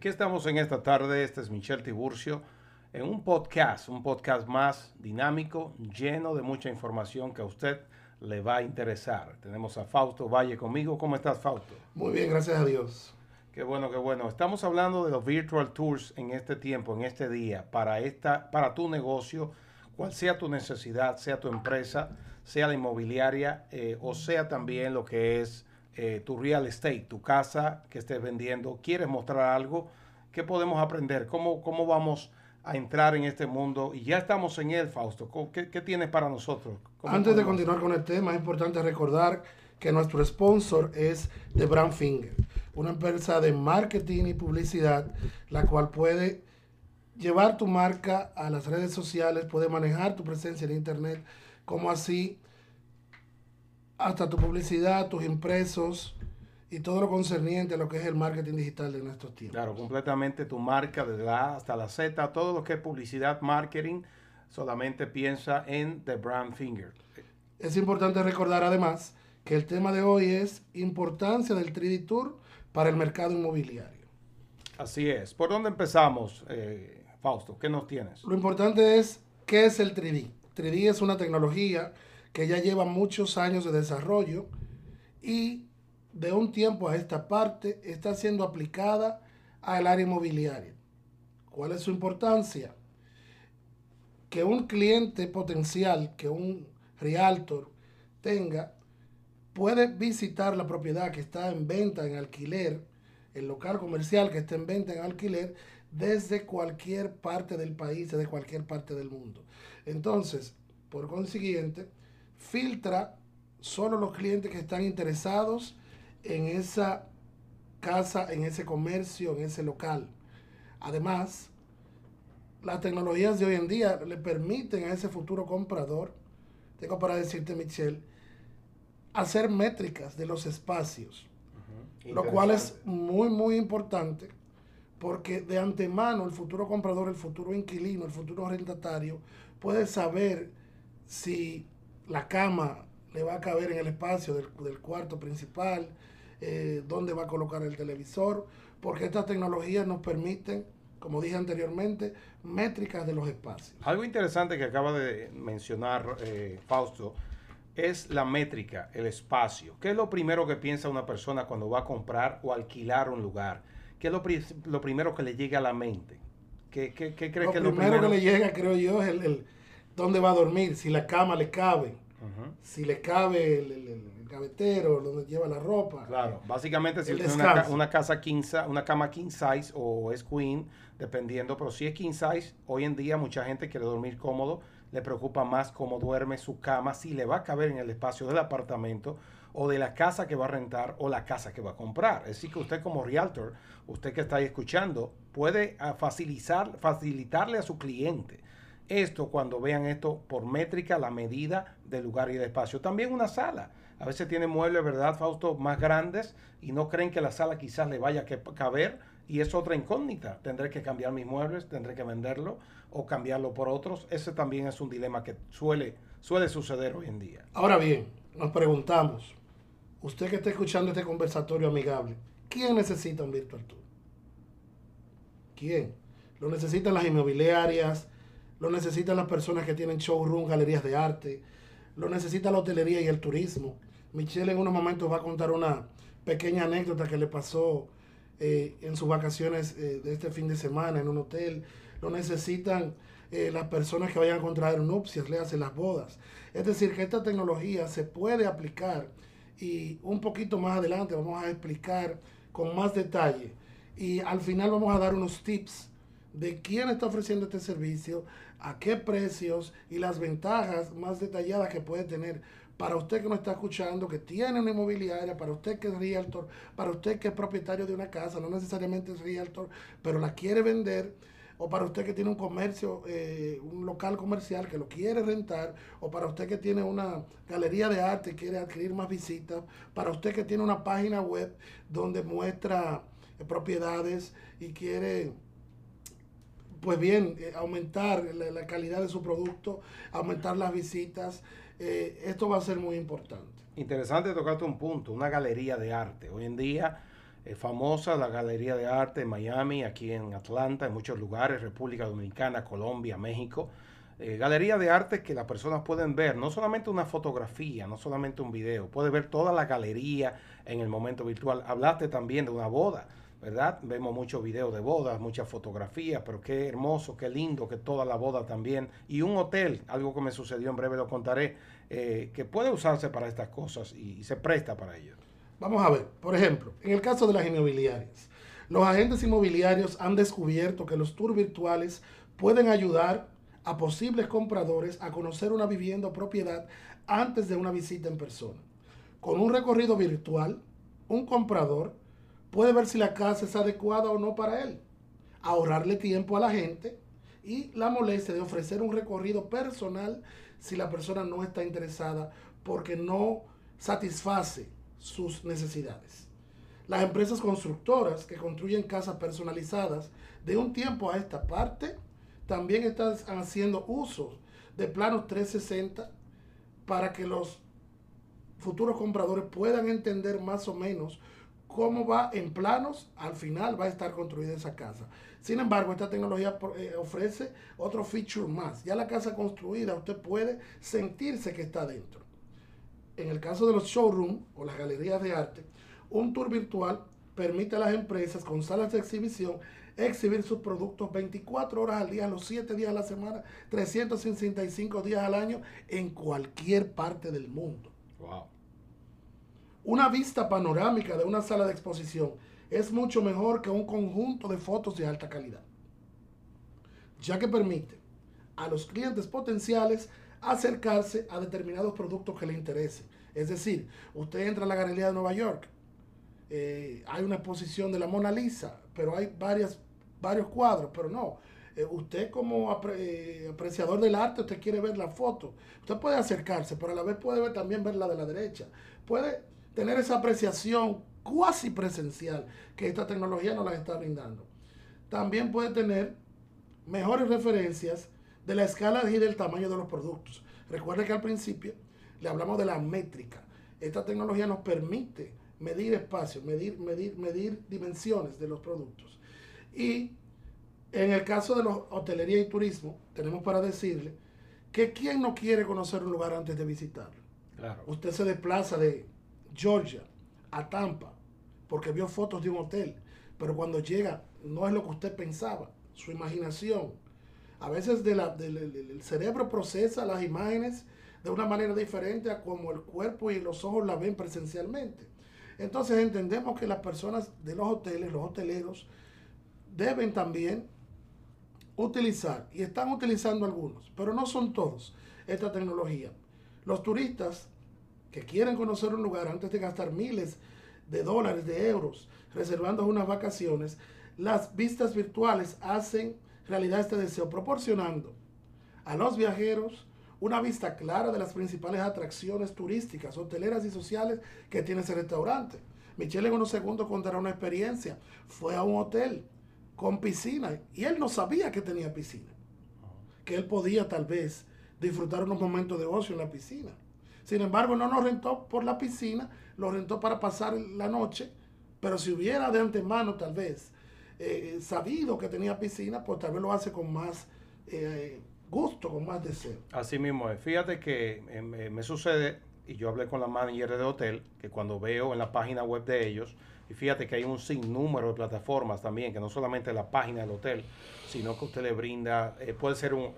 Aquí estamos en esta tarde, este es Michel Tiburcio, en un podcast, un podcast más dinámico, lleno de mucha información que a usted le va a interesar. Tenemos a Fausto Valle conmigo. ¿Cómo estás, Fausto? Muy bien, gracias a Dios. Qué bueno, qué bueno. Estamos hablando de los virtual tours en este tiempo, en este día, para, esta, para tu negocio, cual sea tu necesidad, sea tu empresa, sea la inmobiliaria eh, o sea también lo que es eh, tu real estate, tu casa que estés vendiendo, quieres mostrar algo, ¿qué podemos aprender? ¿Cómo, cómo vamos a entrar en este mundo? Y ya estamos en él, Fausto. ¿Qué, qué tienes para nosotros? Antes de continuar con el tema, es importante recordar que nuestro sponsor es The Brand Finger, una empresa de marketing y publicidad, la cual puede llevar tu marca a las redes sociales, puede manejar tu presencia en Internet, como así hasta tu publicidad, tus impresos y todo lo concerniente a lo que es el marketing digital de nuestros tiempos. Claro, completamente tu marca desde la A hasta la Z, todo lo que es publicidad, marketing, solamente piensa en The Brand Finger. Es importante recordar además que el tema de hoy es importancia del 3D Tour para el mercado inmobiliario. Así es. ¿Por dónde empezamos, eh, Fausto? ¿Qué nos tienes? Lo importante es, ¿qué es el 3D? 3D es una tecnología que ya lleva muchos años de desarrollo y de un tiempo a esta parte está siendo aplicada al área inmobiliaria. ¿Cuál es su importancia? Que un cliente potencial, que un realtor tenga, puede visitar la propiedad que está en venta, en alquiler, el local comercial que está en venta, en alquiler, desde cualquier parte del país, desde cualquier parte del mundo. Entonces, por consiguiente, filtra solo los clientes que están interesados en esa casa, en ese comercio, en ese local. Además, las tecnologías de hoy en día le permiten a ese futuro comprador, tengo para decirte, Michelle, hacer métricas de los espacios, lo cual es muy, muy importante porque de antemano el futuro comprador, el futuro inquilino, el futuro arrendatario puede saber si la cama le va a caber en el espacio del, cuarto principal, eh, dónde va a colocar el televisor, porque estas tecnologías nos permiten, como dije anteriormente, métricas de los espacios. Algo interesante que acaba de mencionar eh, Fausto es la métrica, el espacio. ¿Qué es lo primero que piensa una persona cuando va a comprar o alquilar un lugar? ¿Qué es lo, primero que le llega a la mente? ¿Qué, qué, qué crees que es lo primero que le llega, creo yo, es el dónde va a dormir, si la cama le cabe, si le cabe el, gavetero, donde lleva la ropa. Claro, básicamente si tiene una, casa king una cama king size o es queen, dependiendo, pero si es king size, hoy en día mucha gente quiere dormir cómodo, le preocupa más cómo duerme su cama, si le va a caber en el espacio del apartamento o de la casa que va a rentar o la casa que va a comprar. Es decir, que usted como realtor, usted que está ahí escuchando, puede ah, facilitar, facilitarle a su cliente esto cuando vean esto por métrica, la medida del lugar y del espacio. También una sala. A veces tiene muebles, ¿verdad, Fausto? Más grandes y no creen que la sala quizás le vaya a caber y es otra incógnita. Tendré que cambiar mis muebles, tendré que venderlo o cambiarlo por otros. Ese también es un dilema que suele, suele suceder hoy en día. Ahora bien, nos preguntamos, usted que está escuchando este conversatorio amigable, ¿quién necesita un Virtual Tour? ¿Quién? Lo necesitan las inmobiliarias, lo necesitan las personas que tienen showroom, galerías de arte, lo necesita la hotelería y el turismo. Michelle en unos momentos va a contar una pequeña anécdota que le pasó eh, en sus vacaciones eh, de este fin de semana en un hotel. Lo necesitan eh, las personas que vayan a contraer nupcias, le hacen las bodas. Es decir, que esta tecnología se puede aplicar y un poquito más adelante vamos a explicar con más detalle y al final vamos a dar unos tips de quién está ofreciendo este servicio, a qué precios y las ventajas más detalladas que puede tener. Para usted que nos está escuchando, que tiene una inmobiliaria, para usted que es realtor, para usted que es propietario de una casa, no necesariamente es realtor, pero la quiere vender, o para usted que tiene un comercio, eh, un local comercial que lo quiere rentar, o para usted que tiene una galería de arte y quiere adquirir más visitas, para usted que tiene una página web donde muestra eh, propiedades y quiere pues bien, eh, aumentar la, calidad de su producto, aumentar las visitas, eh, esto va a ser muy importante. Interesante tocarte un punto, una galería de arte. Hoy en día eh, famosa, la Galería de Arte en Miami, aquí en Atlanta, en muchos lugares, República Dominicana, Colombia, México. Galería de arte que las personas pueden ver, no solamente una fotografía, no solamente un video, puede ver toda la galería en el momento virtual. Hablaste también de una boda, ¿verdad? Vemos muchos videos de bodas, muchas fotografías, pero qué hermoso, qué lindo que toda la boda también. Y un hotel, algo que me sucedió en breve lo contaré, eh, que puede usarse para estas cosas y, se presta para ello. Vamos a ver, por ejemplo, en el caso de las inmobiliarias, los agentes inmobiliarios han descubierto que los tours virtuales pueden ayudar a posibles compradores a conocer una vivienda o propiedad antes de una visita en persona. Con un recorrido virtual, un comprador puede ver si la casa es adecuada o no para él, ahorrarle tiempo a la gente y la molestia de ofrecer un recorrido personal si la persona no está interesada porque no satisface sus necesidades. Las empresas constructoras que construyen casas personalizadas de un tiempo a esta parte también están haciendo uso de planos 360 para que los futuros compradores puedan entender más o menos cómo va en planos, al final va a estar construida esa casa. Sin embargo, esta tecnología eh, ofrece otro feature más. Ya la casa construida, usted puede sentirse que está dentro. En el caso de los showrooms o las galerías de arte, un tour virtual permite a las empresas con salas de exhibición exhibir sus productos 24 horas al día, los 7 días a la semana, 365 días al año en cualquier parte del mundo. Una vista panorámica de una sala de exposición es mucho mejor que un conjunto de fotos de alta calidad, ya que permite a los clientes potenciales acercarse a determinados productos que le interesen. Es decir, usted entra a la Galería de Nueva York, eh, hay una exposición de la Mona Lisa, pero hay varios cuadros, pero no. Eh, usted como eh, apreciador del arte, usted quiere ver la foto. Usted puede acercarse, pero a la vez puede ver, también ver la de la derecha. Puede tener esa apreciación cuasi presencial que esta tecnología nos la está brindando. También puede tener mejores referencias de la escala y del tamaño de los productos. Recuerde que al principio le hablamos de la métrica. Esta tecnología nos permite medir espacio, medir, medir, medir dimensiones de los productos. Y en el caso de los hotelería y turismo, tenemos para decirle que quién no quiere conocer un lugar antes de visitarlo. Usted se desplaza de Georgia a Tampa porque vio fotos de un hotel, pero cuando llega no es lo que usted pensaba, su imaginación. A veces de el cerebro procesa las imágenes de una manera diferente a como el cuerpo y los ojos la ven presencialmente. Entonces entendemos que las personas de los hoteles, los hoteleros, deben también utilizar, y están utilizando algunos, pero no son todos, esta tecnología. Los turistas que quieren conocer un lugar antes de gastar miles de dólares, de euros, reservando unas vacaciones, las vistas virtuales hacen realidad este deseo, proporcionando a los viajeros una vista clara de las principales atracciones turísticas, hoteleras y sociales que tiene ese restaurante. Michelle en unos segundos contará una experiencia. Fue a un hotel con piscina y él no sabía que tenía piscina. Que él podía tal vez disfrutar unos momentos de ocio en la piscina. Sin embargo, no nos rentó por la piscina, lo rentó para pasar la noche, pero si hubiera de antemano tal vez eh, sabido que tenía piscina, pues tal vez lo hace con más eh, gusto, con más deseo. Así mismo es. Fíjate que eh, me, sucede, y yo hablé con la manager de hotel, que cuando veo en la página web de ellos, y fíjate que hay un sinnúmero de plataformas también, que no solamente la página del hotel, sino que usted le brinda, puede ser un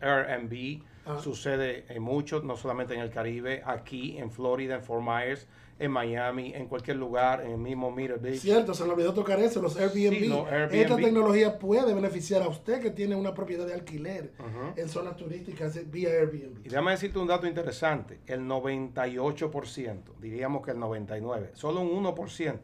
Airbnb, ah. sucede en muchos, no solamente en el Caribe, aquí en Florida, en Fort Myers, en Miami, en cualquier lugar, en el mismo Myrtle Beach. Cierto, se me olvidó tocar eso, los Airbnb. Esta tecnología puede beneficiar a usted que tiene una propiedad de alquiler en zonas turísticas vía Airbnb. Y déjame decirte un dato interesante, el 98%, diríamos que el 99%, solo un 1%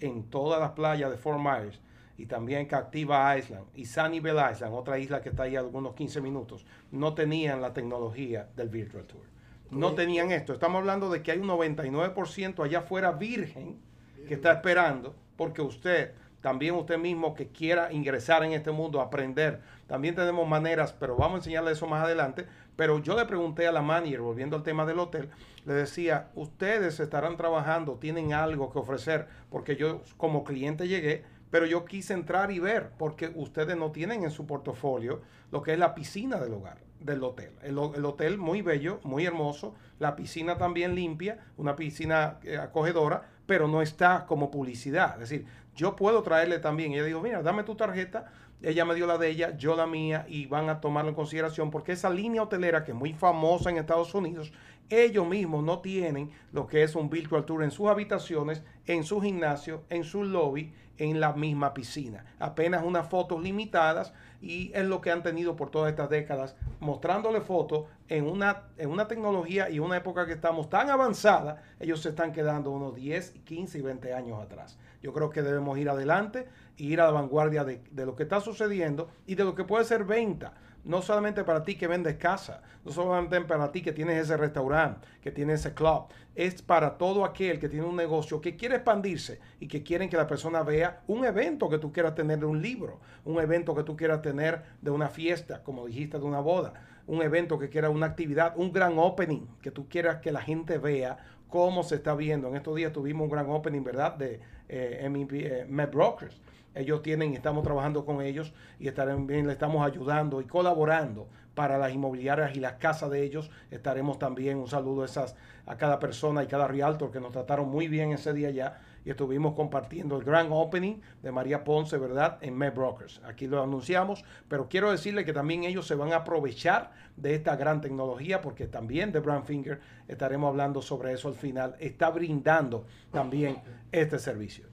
en todas las playas de Fort Myers y también Captiva Island y Sunnyvale Island, otra isla que está ahí a algunos 15 minutos, no tenían la tecnología del Virtual Tour no tenían esto. Estamos hablando de que hay un 99% allá afuera virgen que está esperando porque usted también usted mismo que quiera ingresar en este mundo, aprender, también tenemos maneras, pero vamos a enseñarle eso más adelante. Pero yo le pregunté a la manager, volviendo al tema del hotel, le decía, ustedes estarán trabajando, tienen algo que ofrecer, porque yo como cliente llegué, pero yo quise entrar y ver, porque ustedes no tienen en su portafolio lo que es la piscina del hogar, del hotel. El, hotel muy bello, muy hermoso, la piscina también limpia, una piscina eh, acogedora, pero no está como publicidad. Es decir, yo puedo traerle también. Ella dijo, mira, dame tu tarjeta. Ella me dio la de ella, yo la mía, y van a tomarlo en consideración porque esa línea hotelera que es muy famosa en Estados Unidos, ellos mismos no tienen lo que es un virtual tour en sus habitaciones, en su gimnasio, en su lobby, en la misma piscina. Apenas unas fotos limitadas y es lo que han tenido por todas estas décadas, mostrándole fotos en una, en una tecnología y una época que estamos tan avanzada, ellos se están quedando unos 10, 15 y 20 años atrás. Yo creo que debemos ir adelante y ir a la vanguardia de, de lo que está sucediendo y de lo que puede ser venta. No solamente para ti que vendes casa, no solamente para ti que tienes ese restaurante, que tienes ese club, es para todo aquel que tiene un negocio que quiere expandirse y que quieren que la persona vea un evento que tú quieras tener de un libro, un evento que tú quieras tener de una fiesta, como dijiste, de una boda, un evento que quiera una actividad, un gran opening, que tú quieras que la gente vea cómo se está viendo. En estos días tuvimos un gran opening, ¿verdad? De eh, MEP, eh, Brokers ellos tienen y estamos trabajando con ellos y también le estamos ayudando y colaborando para las inmobiliarias y las casas de ellos. Estaremos también, un saludo a, esas, a cada persona y cada realtor que nos trataron muy bien ese día ya y estuvimos compartiendo el gran opening de María Ponce, ¿verdad? En Med Brokers. Aquí lo anunciamos, pero quiero decirle que también ellos se van a aprovechar de esta gran tecnología porque también de Brand Finger estaremos hablando sobre eso al final. Está brindando también este servicio.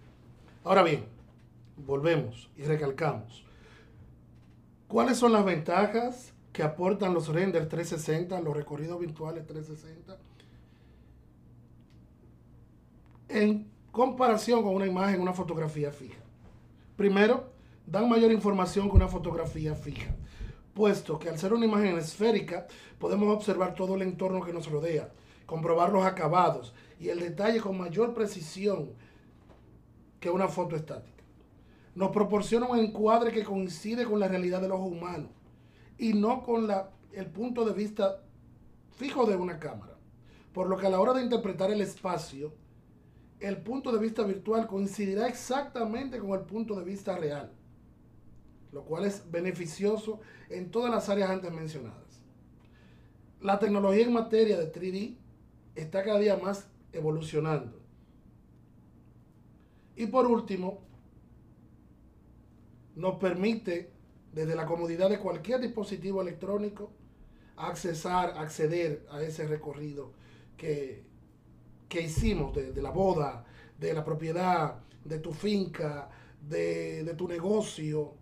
Ahora bien, volvemos y recalcamos. ¿Cuáles son las ventajas que aportan los renders 360, los recorridos virtuales 360? En comparación con una imagen, una fotografía fija. Primero, dan mayor información que una fotografía fija, puesto que al ser una imagen esférica podemos observar todo el entorno que nos rodea, comprobar los acabados y el detalle con mayor precisión que una foto estática nos proporciona un encuadre que coincide con la realidad de los humanos y no con la, el punto de vista fijo de una cámara. Por lo que a la hora de interpretar el espacio, el punto de vista virtual coincidirá exactamente con el punto de vista real, lo cual es beneficioso en todas las áreas antes mencionadas. La tecnología en materia de 3D está cada día más evolucionando. Y por último, nos permite, desde la comodidad de cualquier dispositivo electrónico, accesar, acceder a ese recorrido que, que hicimos de, la boda, de la propiedad, de tu finca, de, tu negocio,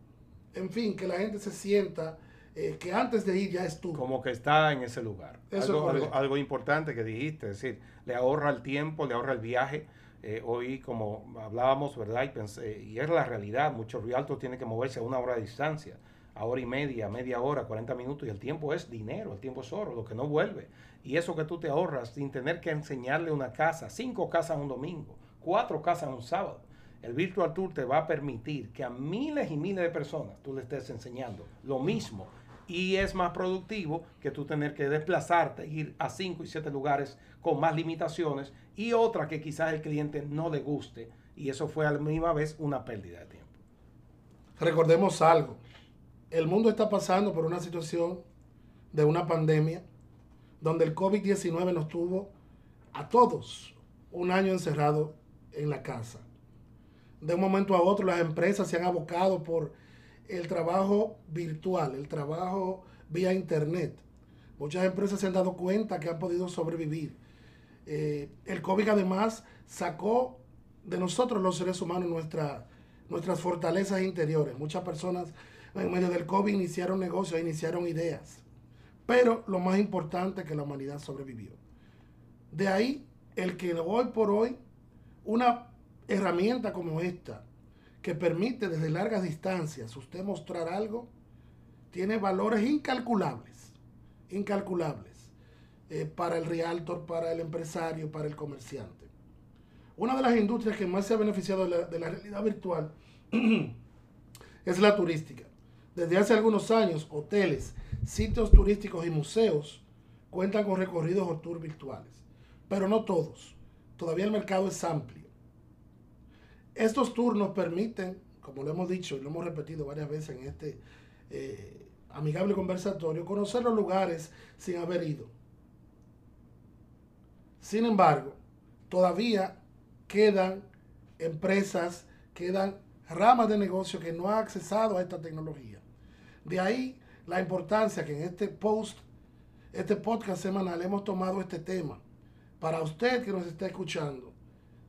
en fin, que la gente se sienta eh, que antes de ir ya estuvo. Como que está en ese lugar. Eso algo, algo, importante que dijiste, es decir, le ahorra el tiempo, le ahorra el viaje eh, hoy, como hablábamos, ¿verdad? Y, pensé, y es la realidad, muchos realtos tienen que moverse a una hora de distancia, a hora y media, media hora, 40 minutos, y el tiempo es dinero, el tiempo es oro, lo que no vuelve. Y eso que tú te ahorras sin tener que enseñarle una casa, cinco casas un domingo, cuatro casas un sábado. El Virtual Tour te va a permitir que a miles y miles de personas tú le estés enseñando lo mismo y es más productivo que tú tener que desplazarte, ir a cinco y siete lugares con más limitaciones y otra que quizás el cliente no le guste y eso fue a la misma vez una pérdida de tiempo. Recordemos algo, el mundo está pasando por una situación de una pandemia donde el COVID-19 nos tuvo a todos un año encerrado en la casa. De un momento a otro las empresas se han abocado por el trabajo virtual, el trabajo vía internet. Muchas empresas se han dado cuenta que han podido sobrevivir. Eh, el COVID además sacó de nosotros los seres humanos nuestras fortalezas interiores. Muchas personas en medio del COVID iniciaron negocios, iniciaron ideas. Pero lo más importante es que la humanidad sobrevivió. De ahí el que hoy por hoy una herramienta como esta, que permite desde largas distancias usted mostrar algo, tiene valores incalculables, incalculables, eh, para el realtor, para el empresario, para el comerciante. Una de las industrias que más se ha beneficiado de la, realidad virtual es la turística. Desde hace algunos años, hoteles, sitios turísticos y museos cuentan con recorridos o tours virtuales, pero no todos. Todavía el mercado es amplio. Estos tours nos permiten, como lo hemos dicho y lo hemos repetido varias veces en este eh, amigable conversatorio, conocer los lugares sin haber ido. Sin embargo, todavía quedan empresas, quedan ramas de negocio que no han accesado a esta tecnología. De ahí la importancia que en este post, este podcast semanal hemos tomado este tema. Para usted que nos está escuchando,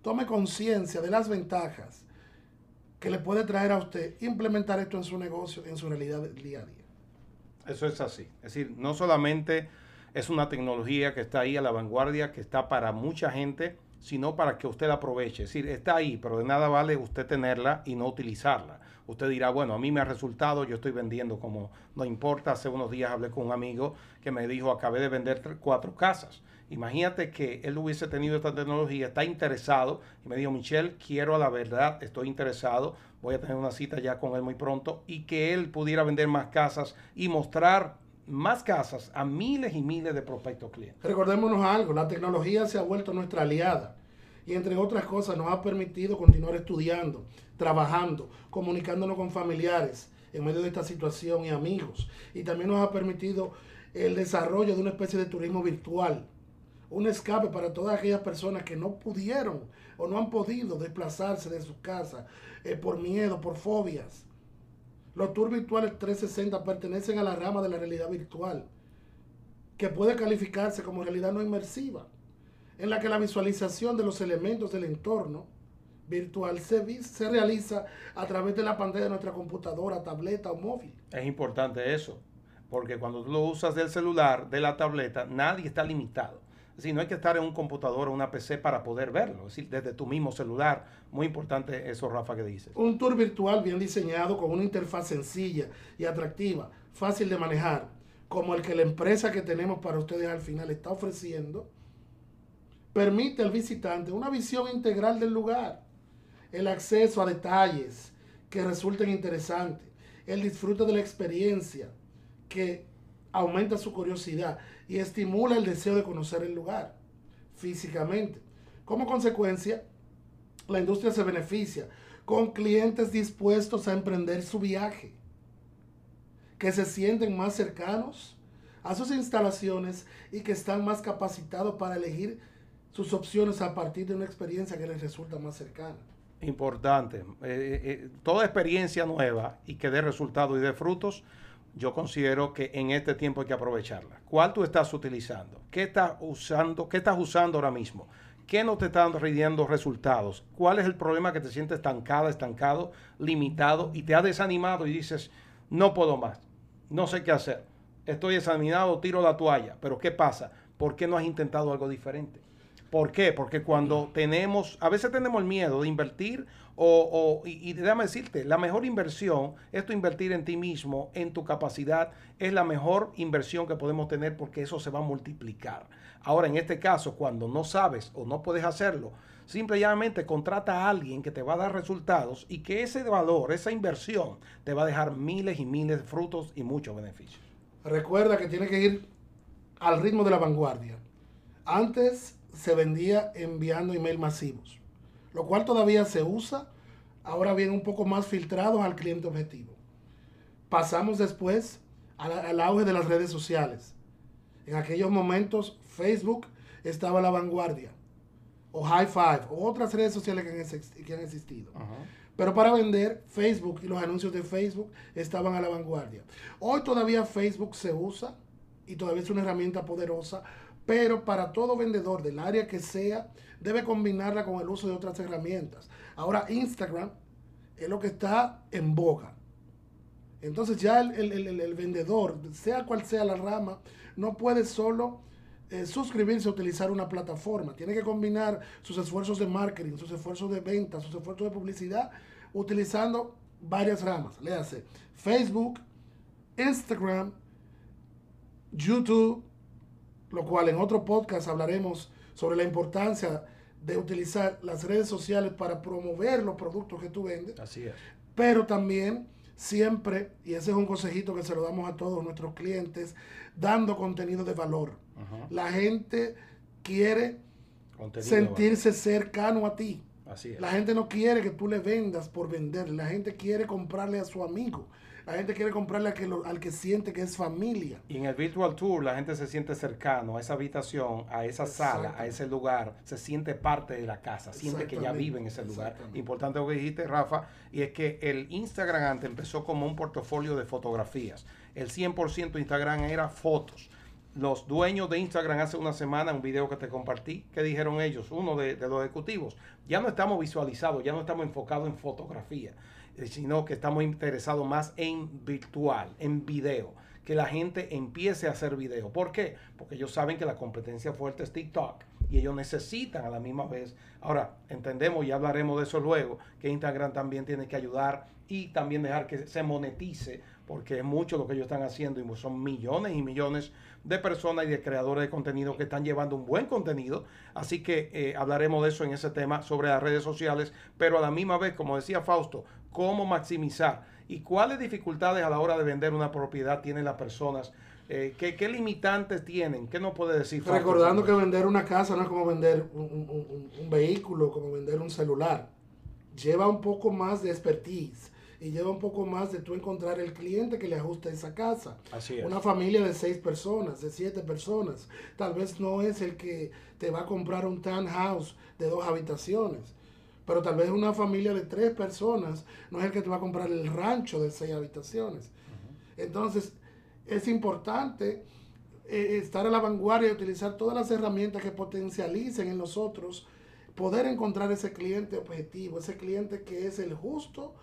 tome conciencia de las ventajas que le puede traer a usted implementar esto en su negocio, en su realidad del día a día. Eso es así. Es decir, no solamente es una tecnología que está ahí a la vanguardia, que está para mucha gente, sino para que usted aproveche. Es decir, está ahí, pero de nada vale usted tenerla y no utilizarla. Usted dirá, bueno, a mí me ha resultado, yo estoy vendiendo como no importa. Hace unos días hablé con un amigo que me dijo, acabé de vender cuatro casas. Imagínate que él hubiese tenido esta tecnología, está interesado y me dijo, Michelle, quiero a la verdad, estoy interesado, voy a tener una cita ya con él muy pronto y que él pudiera vender más casas y mostrar más casas a miles y miles de prospectos clientes. Recordémonos algo, la tecnología se ha vuelto nuestra aliada y entre otras cosas nos ha permitido continuar estudiando, trabajando, comunicándonos con familiares en medio de esta situación y amigos. Y también nos ha permitido el desarrollo de una especie de turismo virtual, un escape para todas aquellas personas que no pudieron o no han podido desplazarse de su casa eh, por miedo, por fobias. Los tours virtuales 360 pertenecen a la rama de la realidad virtual, que puede calificarse como realidad no inmersiva en la que la visualización de los elementos del entorno virtual se, se realiza a través de la pantalla de nuestra computadora, tableta o móvil. Es importante eso, porque cuando tú lo usas del celular, de la tableta, nadie está limitado. Es decir, no hay que estar en un computador o una PC para poder verlo, es decir, desde tu mismo celular. Muy importante eso, Rafa, que dices. Un tour virtual bien diseñado con una interfaz sencilla y atractiva, fácil de manejar, como el que la empresa que tenemos para ustedes al final está ofreciendo, permite al visitante una visión integral del lugar, el acceso a detalles que resulten interesantes, el disfrute de la experiencia que aumenta su curiosidad y estimula el deseo de conocer el lugar físicamente. Como consecuencia, la industria se beneficia con clientes dispuestos a emprender su viaje, que se sienten más cercanos a sus instalaciones y que están más capacitados para elegir sus opciones a partir de una experiencia que les resulta más cercana. Importante. Eh, eh, eh, toda experiencia nueva y que dé resultados y dé frutos, yo considero que en este tiempo hay que aprovecharla. ¿Cuál tú estás utilizando? ¿Qué estás usando? ¿Qué estás usando ahora mismo? ¿Qué no te están rindiendo resultados? ¿Cuál es el problema que te sientes estancada, estancado, limitado y te ha desanimado y dices, no puedo más, no sé qué hacer, estoy desanimado, tiro la toalla, pero ¿qué pasa? ¿Por qué no has intentado algo diferente? ¿Por qué? Porque cuando tenemos, a veces tenemos el miedo de invertir o, y, déjame decirte, la mejor inversión es tu invertir en ti mismo, en tu capacidad, es la mejor inversión que podemos tener porque eso se va a multiplicar. Ahora, en este caso, cuando no sabes o no puedes hacerlo, simplemente contrata a alguien que te va a dar resultados y que ese valor, esa inversión, te va a dejar miles y miles de frutos y muchos beneficios. Recuerda que tiene que ir al ritmo de la vanguardia. Antes se vendía enviando email masivos, lo cual todavía se usa, ahora bien un poco más filtrados al cliente objetivo. Pasamos después al, auge de las redes sociales. En aquellos momentos Facebook estaba a la vanguardia, o High Five, o otras redes sociales que han, existido. Pero para vender, Facebook y los anuncios de Facebook estaban a la vanguardia. Hoy todavía Facebook se usa y todavía es una herramienta poderosa pero para todo vendedor del área que sea, debe combinarla con el uso de otras herramientas. Ahora Instagram es lo que está en boga. Entonces ya el, vendedor, sea cual sea la rama, no puede solo eh, suscribirse a utilizar una plataforma. Tiene que combinar sus esfuerzos de marketing, sus esfuerzos de venta, sus esfuerzos de publicidad, utilizando varias ramas. Léase Facebook, Instagram, YouTube, lo cual en otro podcast hablaremos sobre la importancia de utilizar las redes sociales para promover los productos que tú vendes. Así es. Pero también siempre, y ese es un consejito que se lo damos a todos nuestros clientes, dando contenido de valor. La gente quiere sentirse cercano a ti. La gente no quiere que tú le vendas por vender. La gente quiere comprarle a su amigo. La gente quiere comprarle al que siente que es familia. Y en el Virtual Tour la gente se siente cercano a esa habitación, a esa sala, a ese lugar. Se siente parte de la casa, siente que ya vive en ese lugar. Importante lo que dijiste, Rafa, y es que el Instagram antes empezó como un portafolio de fotografías. El 100% de Instagram era fotos los dueños de Instagram hace una semana, un video que te compartí, que dijeron ellos, uno de, de, los ejecutivos, ya no estamos visualizados, ya no estamos enfocados en fotografía. Eh, sino que estamos interesados más en virtual, en video, que la gente empiece a hacer video. ¿Por qué? Porque ellos saben que la competencia fuerte es TikTok y ellos necesitan a la misma vez. Ahora, entendemos y hablaremos de eso luego, que Instagram también tiene que ayudar y también dejar que se monetice, porque es mucho lo que ellos están haciendo y son millones y millones de personas y de creadores de contenido que están llevando un buen contenido. Así que eh, hablaremos de eso en ese tema sobre las redes sociales, pero a la misma vez, como decía Fausto, cómo maximizar y cuáles dificultades a la hora de vender una propiedad tienen las personas. Eh, ¿qué, limitantes tienen? ¿Qué no puede decir? Recordando que vender una casa no es como vender un vehículo, como vender un celular. Lleva un poco más de expertise y lleva un poco más de tú encontrar el cliente que le ajuste esa casa. Así es. Una familia de seis personas, de siete personas, tal vez no es el que te va a comprar un townhouse de dos habitaciones, pero tal vez una familia de tres personas no es el que te va a comprar el rancho de seis habitaciones. Entonces, es importante eh, estar a la vanguardia y utilizar todas las herramientas que potencialicen en nosotros poder encontrar ese cliente objetivo, ese cliente que es el justo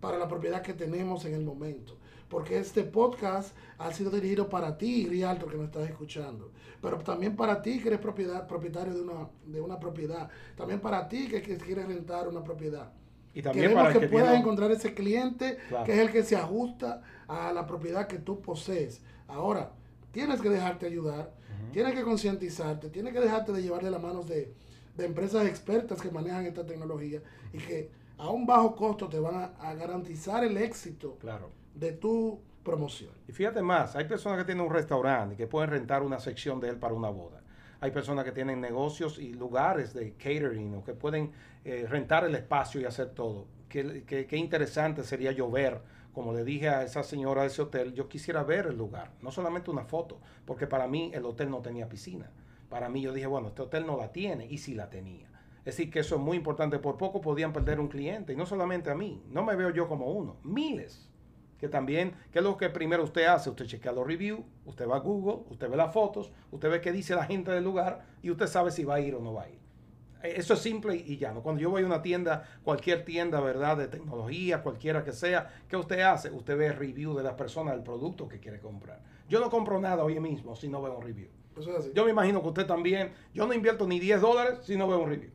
para la propiedad que tenemos en el momento. Porque este podcast ha sido dirigido para ti, Rialto, que nos estás escuchando. Pero también para ti que eres propiedad, propietario de una, de una propiedad. También para ti que, quieres rentar una propiedad. Y también Queremos para que, puedas encontrar ese cliente que es el que se ajusta a la propiedad que tú posees. Ahora, tienes que dejarte ayudar, tienes que concientizarte, tienes que dejarte de llevar de las manos de, de empresas expertas que manejan esta tecnología y que a un bajo costo te van a, garantizar el éxito claro. De tu promoción. Y fíjate más, hay personas que tienen un restaurante y que pueden rentar una sección de él para una boda. Hay personas que tienen negocios y lugares de catering o que pueden eh, rentar el espacio y hacer todo. Qué, qué, interesante sería yo ver, como le dije a esa señora de ese hotel, yo quisiera ver el lugar, no solamente una foto, porque para mí el hotel no tenía piscina. Para mí yo dije, bueno, este hotel no la tiene y si la tenía. Es decir, que eso es muy importante. Por poco podían perder un cliente. Y no solamente a mí. No me veo yo como uno. Miles. Que también, ¿qué es lo que primero usted hace? Usted chequea los reviews, usted va a Google, usted ve las fotos, usted ve qué dice la gente del lugar y usted sabe si va a ir o no va a ir. Eh, eso es simple y llano. Cuando yo voy a una tienda, cualquier tienda, ¿verdad? De tecnología, cualquiera que sea, ¿qué usted hace? Usted ve review de la persona del producto que quiere comprar. Yo no compro nada hoy mismo si no veo un review. Yo me imagino que usted también, yo no invierto ni 10 dólares si no veo un review.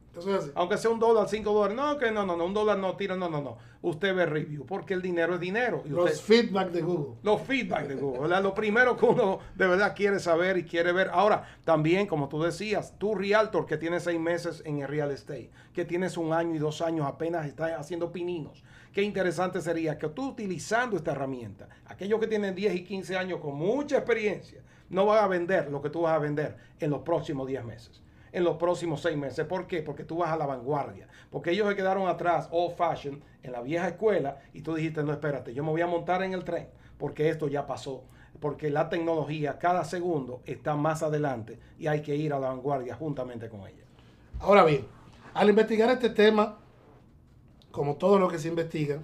Aunque sea un dólar, cinco dólares. No, que no, no, no, un dólar no tira, no, no, no. Usted ve review, porque el dinero es dinero. los feedback de Google. Los feedback de Google, Lo primero que uno de verdad quiere saber y quiere ver. Ahora, también, como tú decías, tú realtor que tienes seis meses en el real estate, que tienes un año y dos años apenas estás haciendo pininos. Qué interesante sería que tú utilizando esta herramienta, aquellos que tienen 10 y 15 años con mucha experiencia, no van a vender lo que tú vas a vender en los próximos 10 meses en los próximos seis meses. ¿Por qué? Porque tú vas a la vanguardia. Porque ellos se quedaron atrás, old fashion, en la vieja escuela, y tú dijiste, no, espérate, yo me voy a montar en el tren, porque esto ya pasó. Porque la tecnología cada segundo está más adelante y hay que ir a la vanguardia juntamente con ella. Ahora bien, al investigar este tema, como todo lo que se investiga,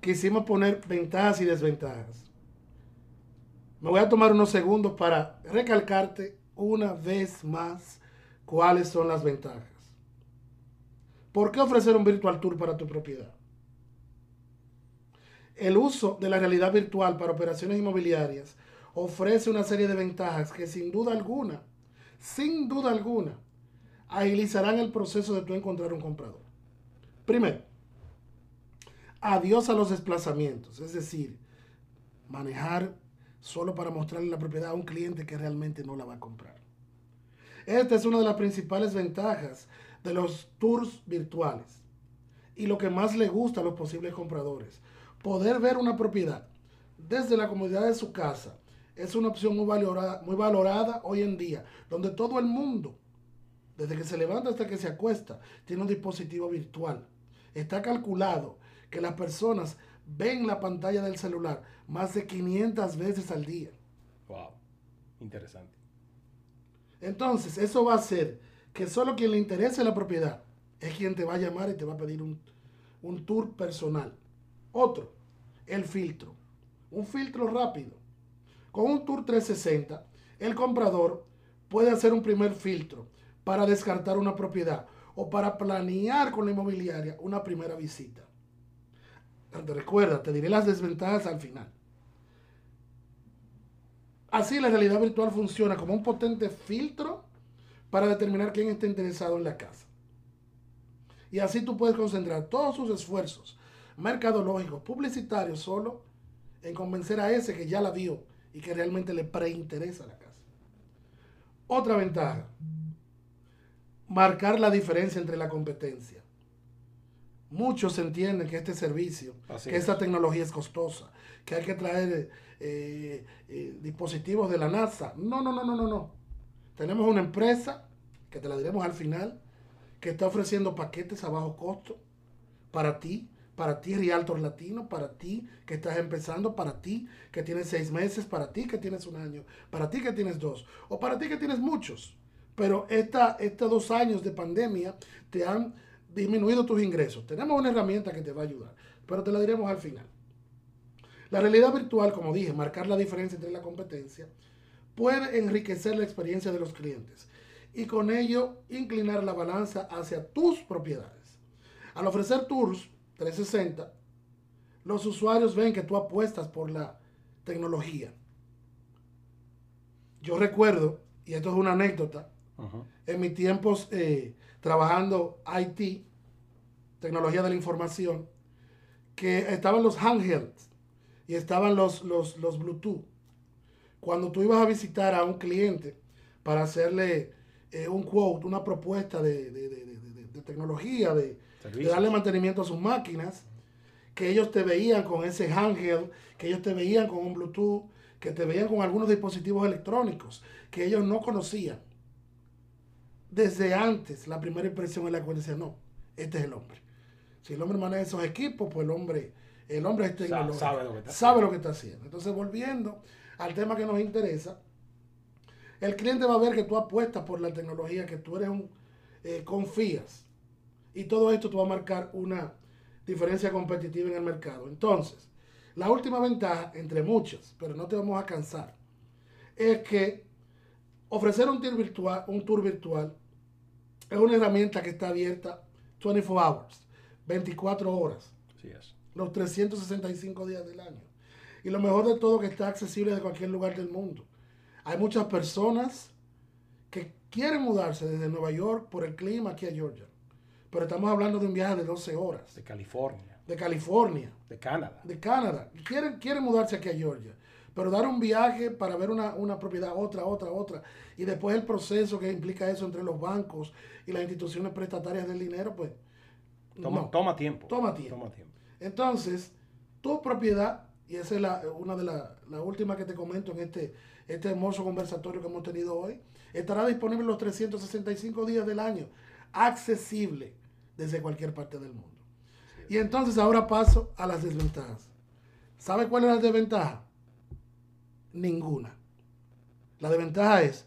quisimos poner ventajas y desventajas. Me voy a tomar unos segundos para recalcarte una vez más ¿Cuáles son las ventajas? ¿Por qué ofrecer un virtual tour para tu propiedad? El uso de la realidad virtual para operaciones inmobiliarias ofrece una serie de ventajas que sin duda alguna, sin duda alguna, agilizarán el proceso de tú encontrar un comprador. Primero, adiós a los desplazamientos, es decir, manejar solo para mostrarle la propiedad a un cliente que realmente no la va a comprar. Esta es una de las principales ventajas de los tours virtuales. y lo que más le gusta a los posibles compradores. Poder ver una propiedad desde la comodidad de su casa es una opción muy valorada, muy valorada hoy en día, donde todo el mundo, desde que se levanta hasta que se acuesta, tiene un dispositivo virtual. Está calculado que las personas ven la pantalla del celular más de 500 veces al día. Wow, interesante. Entonces, eso va a hacer que solo quien le interese la propiedad es quien te va a llamar y te va a pedir un, un tour personal. Otro, el filtro. Un filtro rápido. Con un tour 360, el comprador puede hacer un primer filtro para descartar una propiedad o para planear con la inmobiliaria una primera visita. Te recuerda, te diré las desventajas al final. Así la realidad virtual funciona como un potente filtro para determinar quién está interesado en la casa. Y así tú puedes concentrar todos sus esfuerzos mercadológicos, publicitarios, solo en convencer a ese que ya la vio y que realmente le preinteresa la casa. Otra ventaja, marcar la diferencia entre la competencia. Muchos entienden que este servicio, que esta tecnología es costosa, que hay que traer eh, eh, dispositivos de la NASA. No, no, no, no, no, no. Tenemos una empresa, que te la diremos al final, que está ofreciendo paquetes a bajo costo para ti, para ti Realtor Latino, para ti que estás empezando, para ti que tienes seis meses, para ti que tienes un año, para ti que tienes dos, o para ti que tienes muchos. Pero esta, estos dos años de pandemia te han disminuido tus ingresos. Tenemos una herramienta que te va a ayudar, pero te la diremos al final. La realidad virtual, como dije, marcar la diferencia entre la competencia, puede enriquecer la experiencia de los clientes y con ello inclinar la balanza hacia tus propiedades. Al ofrecer tours 360, los usuarios ven que tú apuestas por la tecnología. Yo recuerdo, y esto es una anécdota, en mis tiempos eh, trabajando IT, tecnología de la información, que estaban los handhelds y estaban los, los, Bluetooth. Cuando tú ibas a visitar a un cliente para hacerle eh, un quote, una propuesta de, tecnología, de, darle mantenimiento a sus máquinas, que ellos te veían con ese handheld, que ellos te veían con un Bluetooth, que te veían con algunos dispositivos electrónicos que ellos no conocían desde antes la primera impresión es la cual decía, no, este es el hombre. Si el hombre maneja esos equipos, pues el hombre, el hombre es tecnológico. Sabe lo que está, sabe Lo que está haciendo. Entonces, volviendo al tema que nos interesa, el cliente va a ver que tú apuestas por la tecnología, que tú eres un, eh, confías. Y todo esto te va a marcar una diferencia competitiva en el mercado. Entonces, la última ventaja, entre muchas, pero no te vamos a cansar, es que ofrecer un tour virtual, un tour virtual es una herramienta que está abierta 24 hours, 24 horas. Los 365 días del año. Y lo mejor de todo que está accesible de cualquier lugar del mundo. Hay muchas personas que quieren mudarse desde Nueva York por el clima aquí a Georgia. Pero estamos hablando de un viaje de 12 horas. De California. De California. De Canadá. De Canadá. Quieren, quieren mudarse aquí a Georgia. Pero dar un viaje para ver una, propiedad, otra, otra, otra, y después el proceso que implica eso entre los bancos y las instituciones prestatarias del dinero, pues... Toma, toma tiempo. Toma tiempo. Entonces, tu propiedad, y esa es la, una de las la últimas que te comento en este, este hermoso conversatorio que hemos tenido hoy, estará disponible los 365 días del año, accesible desde cualquier parte del mundo. Y entonces ahora paso a las desventajas. ¿Sabe cuál es la desventaja? Ninguna. La desventaja es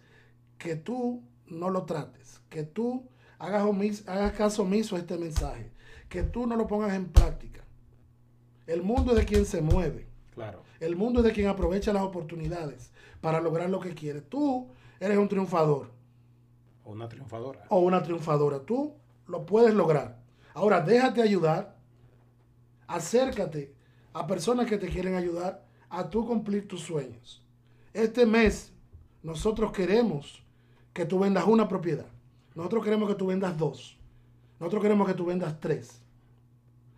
que tú no lo trates, que tú hagas, hagas caso omiso a este mensaje, que tú no lo pongas en práctica. El mundo es de quien se mueve. Claro. El mundo es de quien aprovecha las oportunidades para lograr lo que quiere. Tú eres un triunfador. O una triunfadora. O una triunfadora. Tú lo puedes lograr. Ahora, déjate ayudar. Acércate a personas que te quieren ayudar a tú cumplir tus sueños. Este mes nosotros queremos que tú vendas una propiedad. Nosotros queremos que tú vendas dos. Nosotros queremos que tú vendas tres.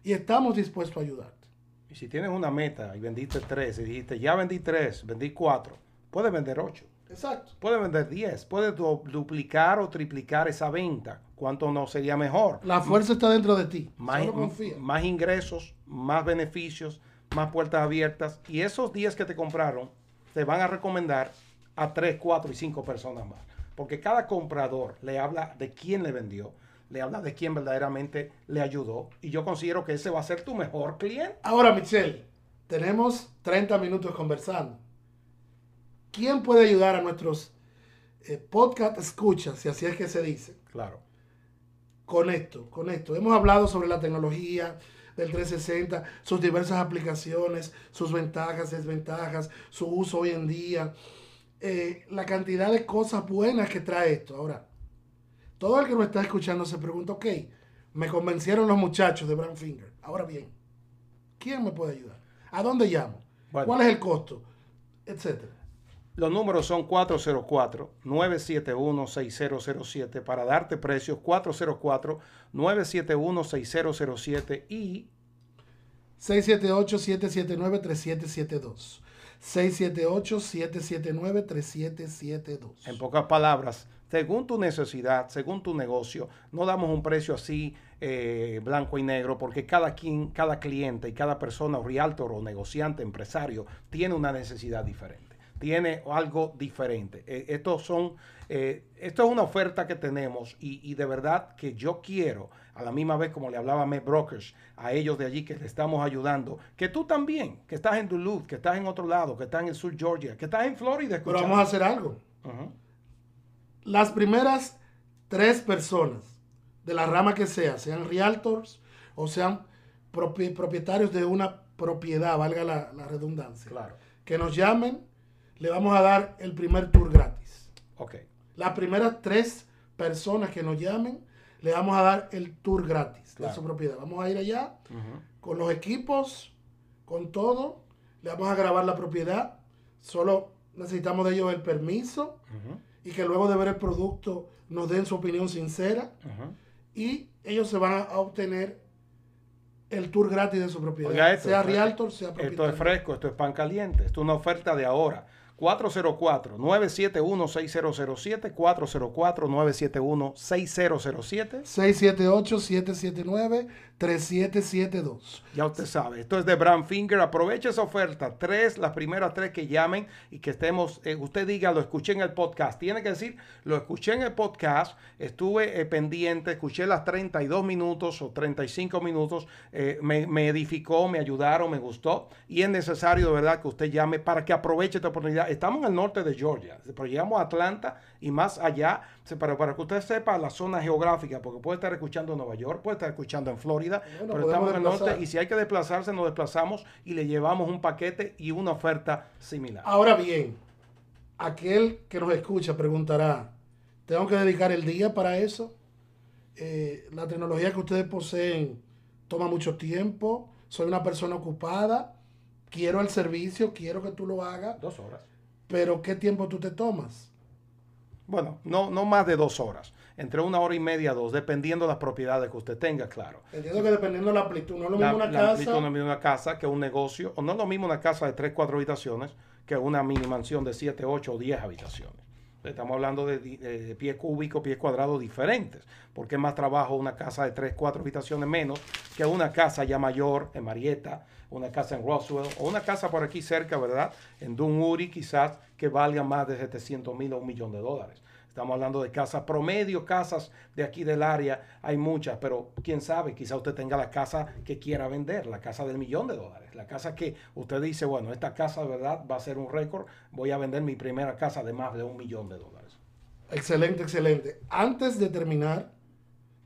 Y estamos dispuestos a ayudarte. Y si tienes una meta y vendiste tres y dijiste, ya vendí tres, vendí cuatro, puedes vender ocho. Exacto. Puede vender 10, puede duplicar o triplicar esa venta. ¿Cuánto no sería mejor? La fuerza está dentro de ti. Más, más ingresos, más beneficios, más puertas abiertas. Y esos 10 que te compraron, te van a recomendar a 3, 4 y 5 personas más. Porque cada comprador le habla de quién le vendió, le habla de quién verdaderamente le ayudó. Y yo considero que ese va a ser tu mejor cliente. Ahora, Michelle, tenemos 30 minutos conversando. ¿Quién puede ayudar a nuestros eh, podcast escuchas, si así es que se dice? Claro. Con esto, con esto. Hemos hablado sobre la tecnología del 360, sus diversas aplicaciones, sus ventajas, desventajas, su uso hoy en día, eh, la cantidad de cosas buenas que trae esto. Ahora, todo el que nos está escuchando se pregunta, ok, me convencieron los muchachos de Brand Finger. Ahora bien, ¿quién me puede ayudar? ¿A dónde llamo? ¿Cuál es el costo? Etcétera. Los números son 404-971-6007 para darte precios 404-971-6007 y 678-779-3772. 678-779-3772. En pocas palabras, según tu necesidad, según tu negocio, no damos un precio así eh, blanco y negro porque cada quien, cada cliente y cada persona o realtor o negociante, empresario, tiene una necesidad diferente tiene algo diferente. Eh, estos son, eh, esto es una oferta que tenemos y, de verdad que yo quiero, a la misma vez como le hablaba a Met Brokers, a ellos de allí que le estamos ayudando, que tú también, que estás en Duluth, que estás en otro lado, que estás en el sur Georgia, que estás en Florida. Pero vamos a hacer algo. Las primeras tres personas de la rama que sea, sean realtors o sean propietarios de una propiedad, valga la, la redundancia, claro. que nos llamen le vamos a dar el primer tour gratis. Ok. Las primeras tres personas que nos llamen, le vamos a dar el tour gratis de su propiedad. Vamos a ir allá con los equipos, con todo. Le vamos a grabar la propiedad. Solo necesitamos de ellos el permiso y que luego de ver el producto nos den su opinión sincera. Y ellos se van a obtener el tour gratis de su propiedad. sea realtor, sea propietario. Esto es fresco, esto es pan caliente. Esto es una oferta de ahora. 404-971-6007, 404-971-6007. 678-779-3772. Ya usted sabe, esto es de Brand Finger. Aproveche esa oferta. Tres, las primeras tres que llamen y que estemos, eh, usted diga, lo escuché en el podcast. Tiene que decir, lo escuché en el podcast, estuve eh, pendiente, escuché las 32 minutos o 35 minutos, eh, me, me edificó, me ayudaron, me gustó. Y es necesario de verdad que usted llame para que aproveche esta oportunidad estamos en el norte de Georgia, pero llegamos a Atlanta y más allá, para, para que usted sepa la zona geográfica, porque puede estar escuchando en Nueva York, puede estar escuchando en Florida, pero estamos en el norte y si hay que desplazarse, nos desplazamos y le llevamos un paquete y una oferta similar. Ahora bien, aquel que nos escucha preguntará, ¿tengo que dedicar el día para eso? Eh, la tecnología que ustedes poseen toma mucho tiempo, soy una persona ocupada, quiero el servicio, quiero que tú lo hagas. Dos horas. Pero ¿qué tiempo tú te tomas? Bueno, no, no más de dos horas. Entre una hora y media, dos, dependiendo de las propiedades que usted tenga, claro. Entiendo que dependiendo de la amplitud, no es lo mismo una casa. no es lo mismo una casa que un negocio, o no es lo mismo una casa de tres, cuatro habitaciones que una mini mansión de siete, ocho o diez habitaciones. Estamos hablando de, de, pies cúbicos, pies cuadrados diferentes, porque es más trabajo una casa de tres, cuatro habitaciones menos que una casa ya mayor en Marietta, una casa en Roswell o una casa por aquí cerca, ¿verdad? En Dunwoody quizás que valga más de 700 mil o un millón de dólares. Estamos hablando de casas promedio, casas de aquí del área, hay muchas, pero quién sabe, quizá usted tenga la casa que quiera vender, la casa del millón de dólares, la casa que usted dice, bueno, esta casa verdad va a ser un récord, voy a vender mi primera casa de más de un millón de dólares. Excelente, excelente. Antes de terminar,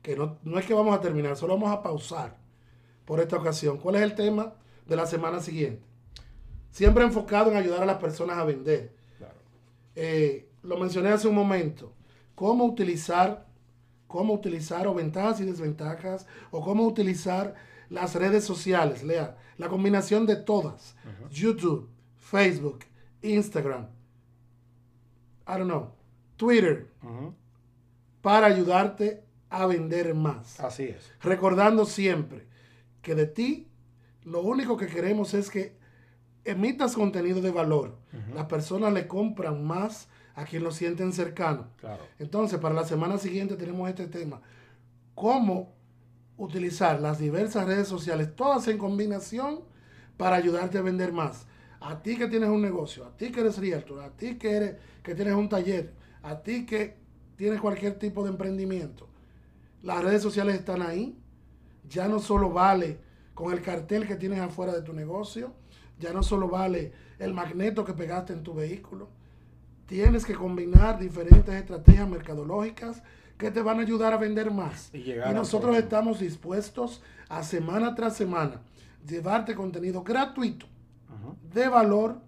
que no, no es que vamos a terminar, solo vamos a pausar por esta ocasión. ¿Cuál es el tema de la semana siguiente. Siempre enfocado en ayudar a las personas a vender. Eh, lo mencioné hace un momento. Cómo utilizar, cómo utilizar o ventajas y desventajas, o cómo utilizar las redes sociales. Lea, la combinación de todas. YouTube, Facebook, Instagram, I don't know, Twitter, para ayudarte a vender más. Así es. Recordando siempre que de ti lo único que queremos es que emitas contenido de valor. Las personas le compran más a quien lo sienten cercano. Entonces, para la semana siguiente tenemos este tema. ¿Cómo utilizar las diversas redes sociales, todas en combinación, para ayudarte a vender más? A ti que tienes un negocio, a ti que eres realtor, a ti que, eres, que tienes un taller, a ti que tienes cualquier tipo de emprendimiento. Las redes sociales están ahí. Ya no solo vale con el cartel que tienes afuera de tu negocio, ya no solo vale el magneto que pegaste en tu vehículo tienes que combinar diferentes estrategias mercadológicas que te van a ayudar a vender más. Y, nosotros estamos dispuestos a semana tras semana llevarte contenido gratuito, de valor,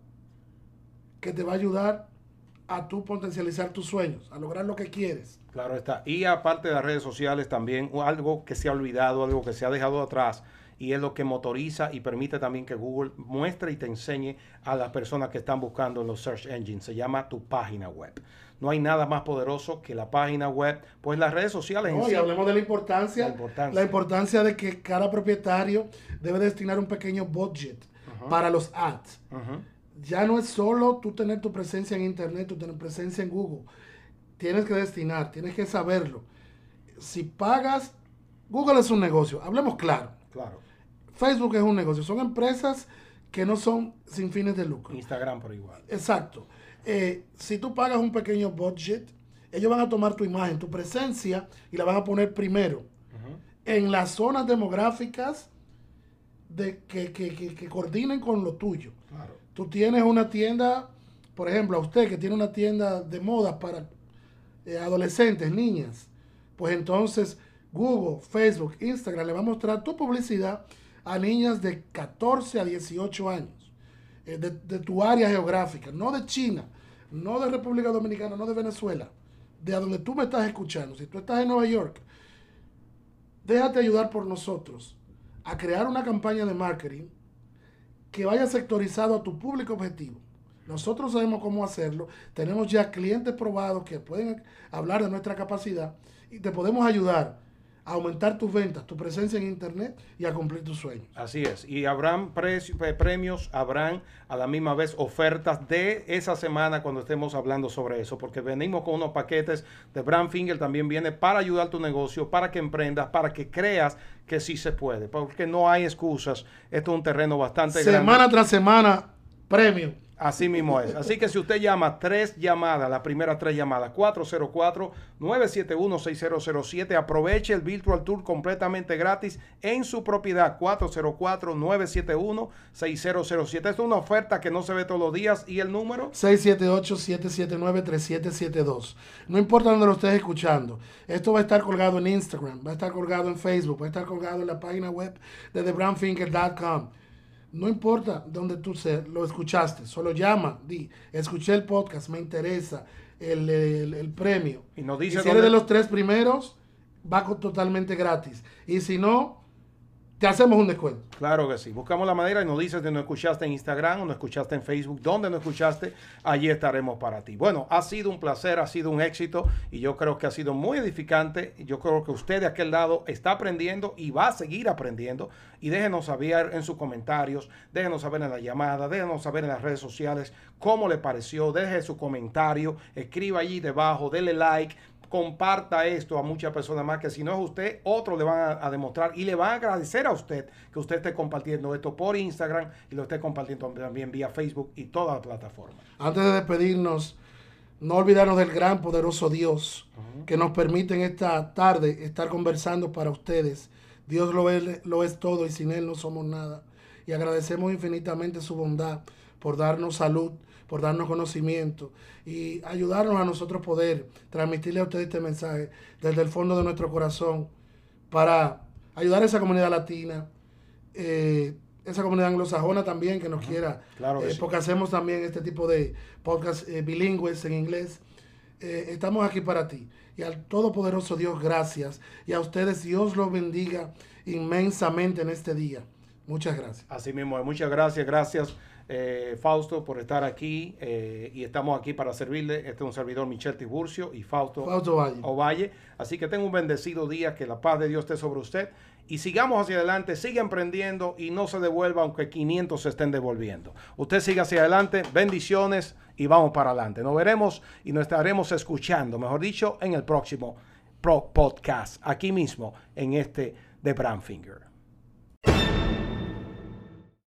que te va a ayudar a tu potencializar tus sueños, a lograr lo que quieres. Claro está. Y aparte de las redes sociales también, algo que se ha olvidado, algo que se ha dejado atrás, y es lo que motoriza y permite también que Google muestre y te enseñe a las personas que están buscando en los search engines. Se llama tu página web. No hay nada más poderoso que la página web, pues las redes sociales. No, y hablemos de la importancia, la importancia, de que cada propietario debe destinar un pequeño budget para los ads. Ya no es solo tú tener tu presencia en Internet, tú tener presencia en Google. Tienes que destinar, tienes que saberlo. Si pagas, Google es un negocio, hablemos claro. Claro. Facebook es un negocio, son empresas que no son sin fines de lucro. Instagram por igual. Exacto. Eh, si tú pagas un pequeño budget, ellos van a tomar tu imagen, tu presencia y la van a poner primero en las zonas demográficas de, que, que, coordinen con lo tuyo. Claro. Tú tienes una tienda, por ejemplo, a usted que tiene una tienda de moda para eh, adolescentes, niñas, pues entonces Google, Facebook, Instagram le va a mostrar tu publicidad a niñas de 14 a 18 años, eh, de, tu área geográfica, no de China, no de República Dominicana, no de Venezuela, de a donde tú me estás escuchando. Si tú estás en Nueva York, déjate ayudar por nosotros a crear una campaña de marketing que vaya sectorizado a tu público objetivo. Nosotros sabemos cómo hacerlo, tenemos ya clientes probados que pueden hablar de nuestra capacidad y te podemos ayudar a aumentar tus ventas, tu presencia en Internet y a cumplir tus sueños. Así es. Y habrán eh, premios, habrán a la misma vez ofertas de esa semana cuando estemos hablando sobre eso, porque venimos con unos paquetes de Brand Finger, también viene para ayudar tu negocio, para que emprendas, para que creas que sí se puede, porque no hay excusas. Esto es un terreno bastante semana grande. Semana tras semana, premio. Así mismo es. Así que si usted llama tres llamadas, las primeras tres llamadas, 404-971-6007, aproveche el Virtual Tour completamente gratis en su propiedad, 404-971-6007. Esta es una oferta que no se ve todos los días. ¿Y el número? 678-779-3772. No importa dónde lo estés escuchando. Esto va a estar colgado en Instagram, va a estar colgado en Facebook, va a estar colgado en la página web de TheBrownFinger.com. No importa dónde tú lo escuchaste, solo llama, di, escuché el podcast, me interesa el, premio. Y nos dice si eres de los tres primeros, va totalmente gratis. Y si no, te hacemos un descuento. Claro que sí. Buscamos la manera y nos dices de no escuchaste en Instagram o no escuchaste en Facebook. ¿Dónde no escuchaste? Allí estaremos para ti. Bueno, ha sido un placer, ha sido un éxito y yo creo que ha sido muy edificante. Yo creo que usted de aquel lado está aprendiendo y va a seguir aprendiendo. Y déjenos saber en sus comentarios, déjenos saber en la llamada, déjenos saber en las redes sociales cómo le pareció. Deje su comentario, escriba allí debajo, dele like comparta esto a muchas personas más, que si no es usted, otros le van a, demostrar y le van a agradecer a usted que usted esté compartiendo esto por Instagram y lo esté compartiendo también vía Facebook y toda la plataforma. Antes de despedirnos, no olvidarnos del gran, poderoso Dios que nos permite en esta tarde estar conversando para ustedes. Dios lo es, lo es todo y sin Él no somos nada. Y agradecemos infinitamente su bondad por darnos salud, por darnos conocimiento y ayudarnos a nosotros poder transmitirle a ustedes este mensaje desde el fondo de nuestro corazón para ayudar a esa comunidad latina, eh, esa comunidad anglosajona también que nos quiera, eh, porque hacemos también este tipo de podcast eh, bilingües en inglés. estamos aquí para ti. Y al Todopoderoso Dios, gracias. Y a ustedes, Dios los bendiga inmensamente en este día. Muchas gracias. Así mismo, muchas gracias, gracias eh, Fausto, por estar aquí eh, y estamos aquí para servirle. Este es un servidor Michel Tiburcio y Fausto, Fausto Valle. Ovalle. Así que tenga un bendecido día, que la paz de Dios esté sobre usted y sigamos hacia adelante, siga emprendiendo y no se devuelva aunque 500 se estén devolviendo. Usted siga hacia adelante, bendiciones y vamos para adelante. Nos veremos y nos estaremos escuchando, mejor dicho, en el próximo podcast, aquí mismo, en este de Brandfinger.